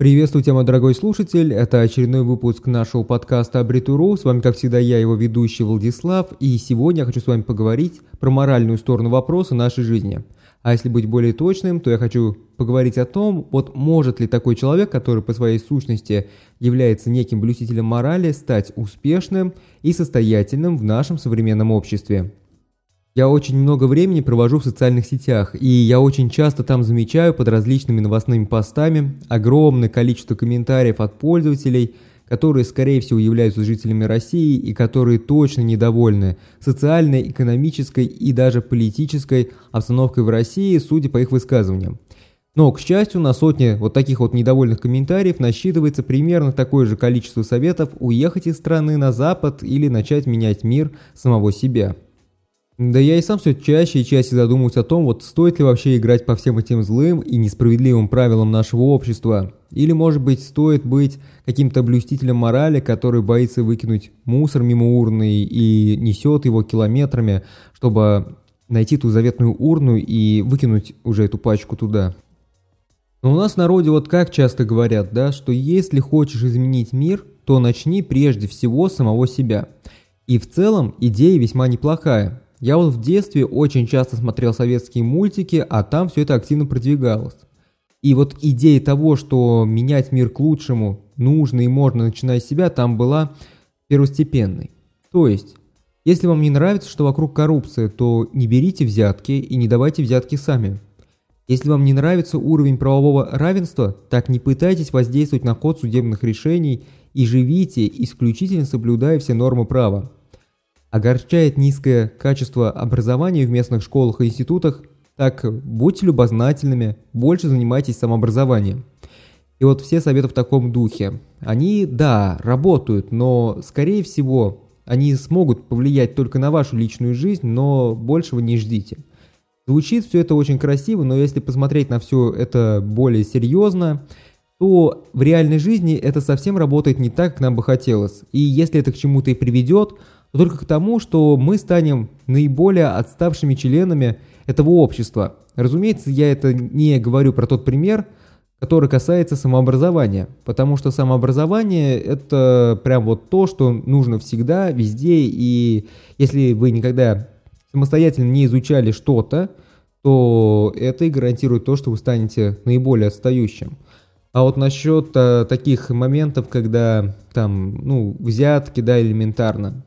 Приветствую тебя, мой дорогой слушатель. Это очередной выпуск нашего подкаста Абритуру. С вами, как всегда, я, его ведущий Владислав. И сегодня я хочу с вами поговорить про моральную сторону вопроса нашей жизни. А если быть более точным, то я хочу поговорить о том, вот может ли такой человек, который по своей сущности является неким блюстителем морали, стать успешным и состоятельным в нашем современном обществе. Я очень много времени провожу в социальных сетях, и я очень часто там замечаю под различными новостными постами огромное количество комментариев от пользователей, которые, скорее всего, являются жителями России и которые точно недовольны социальной, экономической и даже политической обстановкой в России, судя по их высказываниям. Но, к счастью, на сотни вот таких вот недовольных комментариев насчитывается примерно такое же количество советов уехать из страны на Запад или начать менять мир самого себя. Да я и сам все чаще и чаще задумываюсь о том, вот стоит ли вообще играть по всем этим злым и несправедливым правилам нашего общества. Или, может быть, стоит быть каким-то блюстителем морали, который боится выкинуть мусор мимо урны и несет его километрами, чтобы найти ту заветную урну и выкинуть уже эту пачку туда. Но у нас в народе вот как часто говорят, да, что если хочешь изменить мир, то начни прежде всего самого себя. И в целом идея весьма неплохая. Я вот в детстве очень часто смотрел советские мультики, а там все это активно продвигалось. И вот идея того, что менять мир к лучшему нужно и можно, начиная с себя, там была первостепенной. То есть, если вам не нравится, что вокруг коррупция, то не берите взятки и не давайте взятки сами. Если вам не нравится уровень правового равенства, так не пытайтесь воздействовать на ход судебных решений и живите, исключительно соблюдая все нормы права. Огорчает низкое качество образования в местных школах и институтах, так будьте любознательными, больше занимайтесь самообразованием. И вот все советы в таком духе. Они, да, работают, но, скорее всего, они смогут повлиять только на вашу личную жизнь, но большего не ждите. Звучит все это очень красиво, но если посмотреть на все это более серьезно, то в реальной жизни это совсем работает не так, как нам бы хотелось. И если это к чему-то и приведет, но только к тому, что мы станем наиболее отставшими членами этого общества. Разумеется, я это не говорю про тот пример, который касается самообразования, потому что самообразование – это прям вот то, что нужно всегда, везде, и если вы никогда самостоятельно не изучали что-то, то это и гарантирует то, что вы станете наиболее отстающим. А вот насчет а, таких моментов, когда там, ну, взятки, да, элементарно,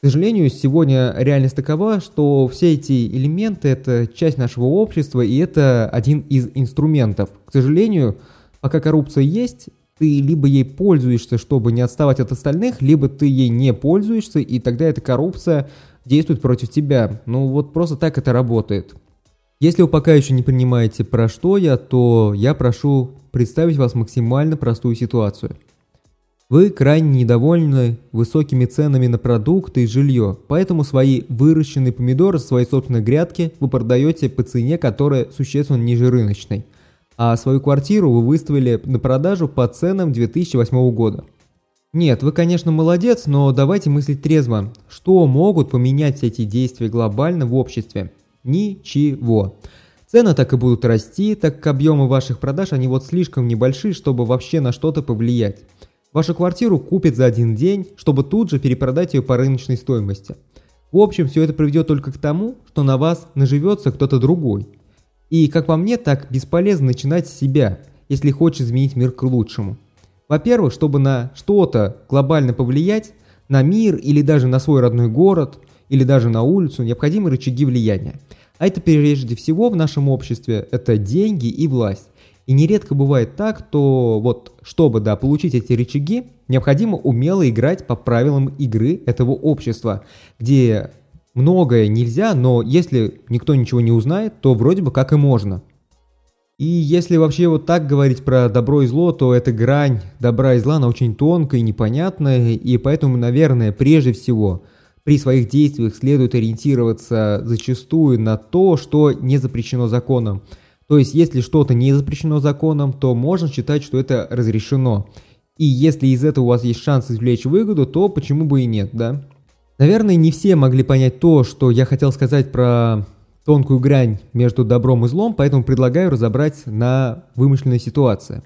к сожалению, сегодня реальность такова, что все эти элементы – это часть нашего общества, и это один из инструментов. К сожалению, пока коррупция есть, ты либо ей пользуешься, чтобы не отставать от остальных, либо ты ей не пользуешься, и тогда эта коррупция действует против тебя. Ну вот просто так это работает. Если вы пока еще не понимаете, про что я, то я прошу представить вас максимально простую ситуацию – вы крайне недовольны высокими ценами на продукты и жилье, поэтому свои выращенные помидоры с своей собственной грядки вы продаете по цене, которая существенно ниже рыночной, а свою квартиру вы выставили на продажу по ценам 2008 года. Нет, вы, конечно, молодец, но давайте мыслить трезво. Что могут поменять эти действия глобально в обществе? Ничего. Цены так и будут расти, так как объемы ваших продаж, они вот слишком небольшие, чтобы вообще на что-то повлиять. Вашу квартиру купят за один день, чтобы тут же перепродать ее по рыночной стоимости. В общем, все это приведет только к тому, что на вас наживется кто-то другой. И, как по мне, так бесполезно начинать с себя, если хочешь изменить мир к лучшему. Во-первых, чтобы на что-то глобально повлиять, на мир или даже на свой родной город, или даже на улицу, необходимы рычаги влияния. А это прежде всего в нашем обществе – это деньги и власть. И нередко бывает так, то вот чтобы да, получить эти рычаги, необходимо умело играть по правилам игры этого общества, где многое нельзя, но если никто ничего не узнает, то вроде бы как и можно. И если вообще вот так говорить про добро и зло, то эта грань добра и зла, она очень тонкая и непонятная, и поэтому, наверное, прежде всего при своих действиях следует ориентироваться зачастую на то, что не запрещено законом. То есть, если что-то не запрещено законом, то можно считать, что это разрешено. И если из этого у вас есть шанс извлечь выгоду, то почему бы и нет, да? Наверное, не все могли понять то, что я хотел сказать про тонкую грань между добром и злом, поэтому предлагаю разобрать на вымышленной ситуации.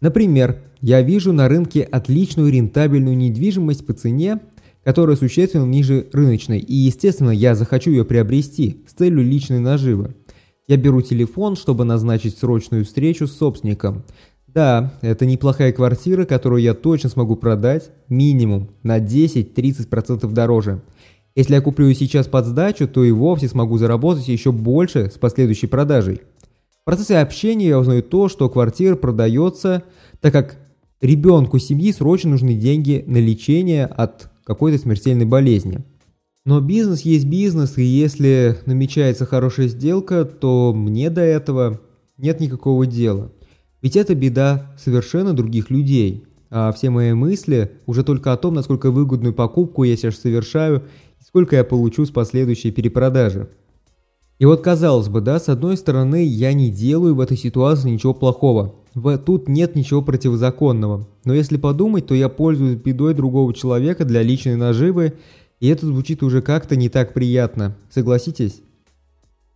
Например, я вижу на рынке отличную рентабельную недвижимость по цене, которая существенно ниже рыночной, и, естественно, я захочу ее приобрести с целью личной наживы. Я беру телефон, чтобы назначить срочную встречу с собственником. Да, это неплохая квартира, которую я точно смогу продать минимум на 10-30% дороже. Если я куплю ее сейчас под сдачу, то и вовсе смогу заработать еще больше с последующей продажей. В процессе общения я узнаю то, что квартира продается, так как ребенку семьи срочно нужны деньги на лечение от какой-то смертельной болезни. Но бизнес есть бизнес, и если намечается хорошая сделка, то мне до этого нет никакого дела. Ведь это беда совершенно других людей. А все мои мысли уже только о том, насколько выгодную покупку я сейчас совершаю и сколько я получу с последующей перепродажи. И вот казалось бы, да, с одной стороны, я не делаю в этой ситуации ничего плохого. В, тут нет ничего противозаконного. Но если подумать, то я пользуюсь бедой другого человека для личной наживы, и это звучит уже как-то не так приятно. Согласитесь?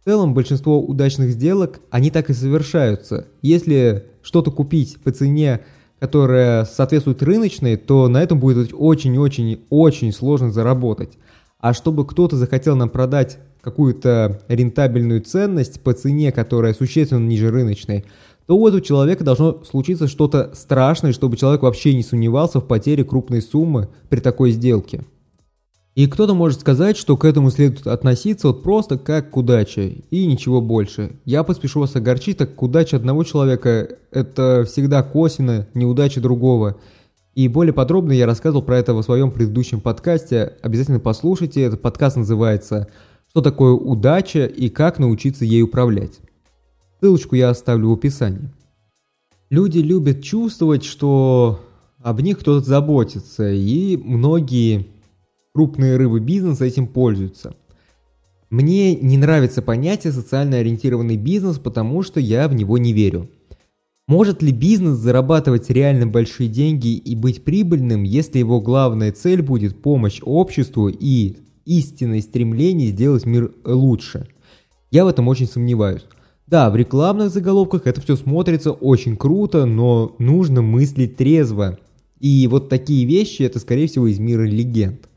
В целом, большинство удачных сделок, они так и совершаются. Если что-то купить по цене, которая соответствует рыночной, то на этом будет очень-очень-очень сложно заработать. А чтобы кто-то захотел нам продать какую-то рентабельную ценность по цене, которая существенно ниже рыночной, то у этого человека должно случиться что-то страшное, чтобы человек вообще не сомневался в потере крупной суммы при такой сделке. И кто-то может сказать, что к этому следует относиться вот просто как к удаче, и ничего больше. Я поспешу вас огорчить, так к удаче одного человека – это всегда косвенно неудача другого. И более подробно я рассказывал про это в своем предыдущем подкасте. Обязательно послушайте, этот подкаст называется «Что такое удача и как научиться ей управлять». Ссылочку я оставлю в описании. Люди любят чувствовать, что об них кто-то заботится, и многие крупные рыбы бизнеса этим пользуются. Мне не нравится понятие социально ориентированный бизнес, потому что я в него не верю. Может ли бизнес зарабатывать реально большие деньги и быть прибыльным, если его главная цель будет помощь обществу и истинное стремление сделать мир лучше? Я в этом очень сомневаюсь. Да, в рекламных заголовках это все смотрится очень круто, но нужно мыслить трезво. И вот такие вещи это скорее всего из мира легенд.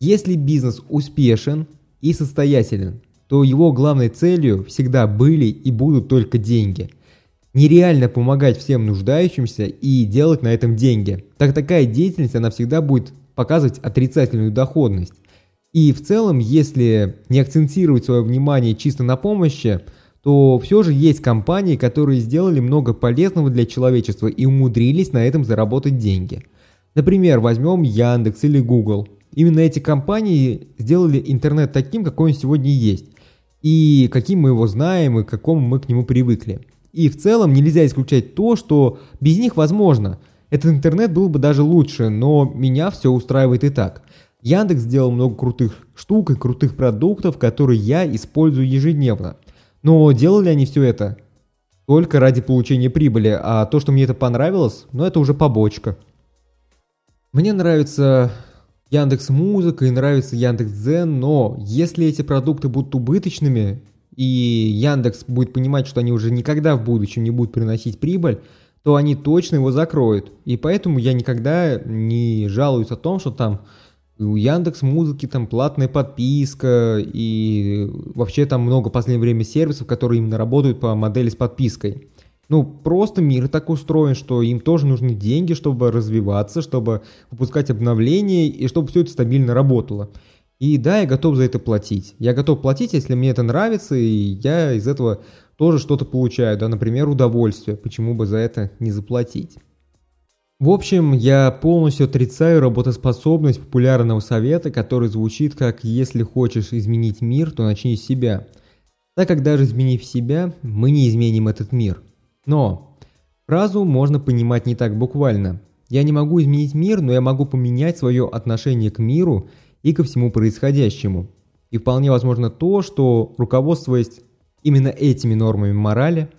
Если бизнес успешен и состоятелен, то его главной целью всегда были и будут только деньги. Нереально помогать всем нуждающимся и делать на этом деньги, так такая деятельность она всегда будет показывать отрицательную доходность. И в целом, если не акцентировать свое внимание чисто на помощи, то все же есть компании, которые сделали много полезного для человечества и умудрились на этом заработать деньги. Например, возьмем Яндекс или Google – Именно эти компании сделали интернет таким, какой он сегодня есть. И каким мы его знаем, и к какому мы к нему привыкли. И в целом нельзя исключать то, что без них возможно. Этот интернет был бы даже лучше, но меня все устраивает и так. Яндекс сделал много крутых штук и крутых продуктов, которые я использую ежедневно. Но делали они все это только ради получения прибыли, а то, что мне это понравилось, ну это уже побочка. Мне нравится Яндекс Музыка и нравится Яндекс Дзен, но если эти продукты будут убыточными, и Яндекс будет понимать, что они уже никогда в будущем не будут приносить прибыль, то они точно его закроют. И поэтому я никогда не жалуюсь о том, что там у Яндекс Музыки там платная подписка, и вообще там много в последнее время сервисов, которые именно работают по модели с подпиской. Ну, просто мир так устроен, что им тоже нужны деньги, чтобы развиваться, чтобы выпускать обновления и чтобы все это стабильно работало. И да, я готов за это платить. Я готов платить, если мне это нравится, и я из этого тоже что-то получаю, да, например, удовольствие. Почему бы за это не заплатить? В общем, я полностью отрицаю работоспособность популярного совета, который звучит как «если хочешь изменить мир, то начни с себя». Так как даже изменив себя, мы не изменим этот мир – но фразу можно понимать не так буквально. Я не могу изменить мир, но я могу поменять свое отношение к миру и ко всему происходящему. И вполне возможно то, что, руководствуясь именно этими нормами морали,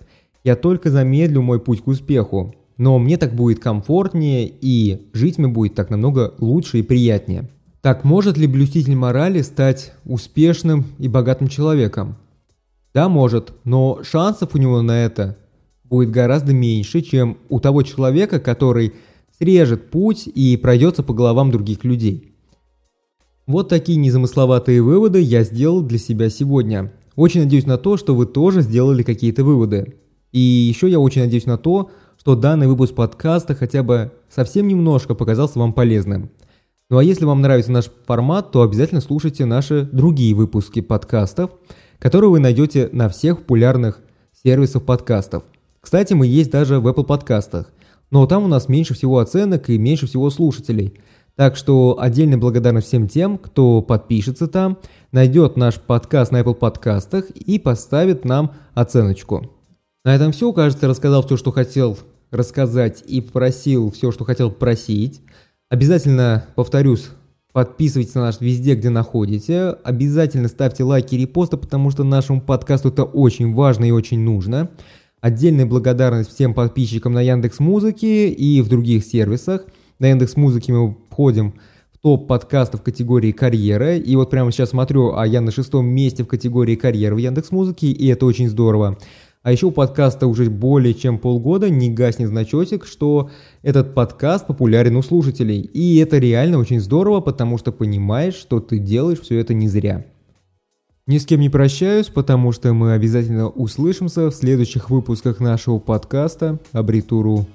я только замедлю мой путь к успеху, но мне так будет комфортнее и жить мне будет так намного лучше и приятнее. Так может ли блюститель морали стать успешным и богатым человеком? Да, может, но шансов у него на это будет гораздо меньше, чем у того человека, который срежет путь и пройдется по головам других людей. Вот такие незамысловатые выводы я сделал для себя сегодня. Очень надеюсь на то, что вы тоже сделали какие-то выводы. И еще я очень надеюсь на то, что данный выпуск подкаста хотя бы совсем немножко показался вам полезным. Ну а если вам нравится наш формат, то обязательно слушайте наши другие выпуски подкастов, которые вы найдете на всех популярных сервисах подкастов. Кстати, мы есть даже в Apple подкастах, но там у нас меньше всего оценок и меньше всего слушателей. Так что отдельная благодарность всем тем, кто подпишется там, найдет наш подкаст на Apple подкастах и поставит нам оценочку. На этом все, кажется, рассказал все, что хотел рассказать и попросил все, что хотел просить. Обязательно, повторюсь, подписывайтесь на нас везде, где находите. Обязательно ставьте лайки и репосты, потому что нашему подкасту это очень важно и очень нужно. Отдельная благодарность всем подписчикам на Яндекс Музыке и в других сервисах. На Яндекс Музыке мы входим в топ подкастов категории карьера. И вот прямо сейчас смотрю, а я на шестом месте в категории карьера в Яндекс Музыке, и это очень здорово. А еще у подкаста уже более чем полгода не гаснет значочек, что этот подкаст популярен у слушателей. И это реально очень здорово, потому что понимаешь, что ты делаешь все это не зря. Ни с кем не прощаюсь, потому что мы обязательно услышимся в следующих выпусках нашего подкаста «Абритуру».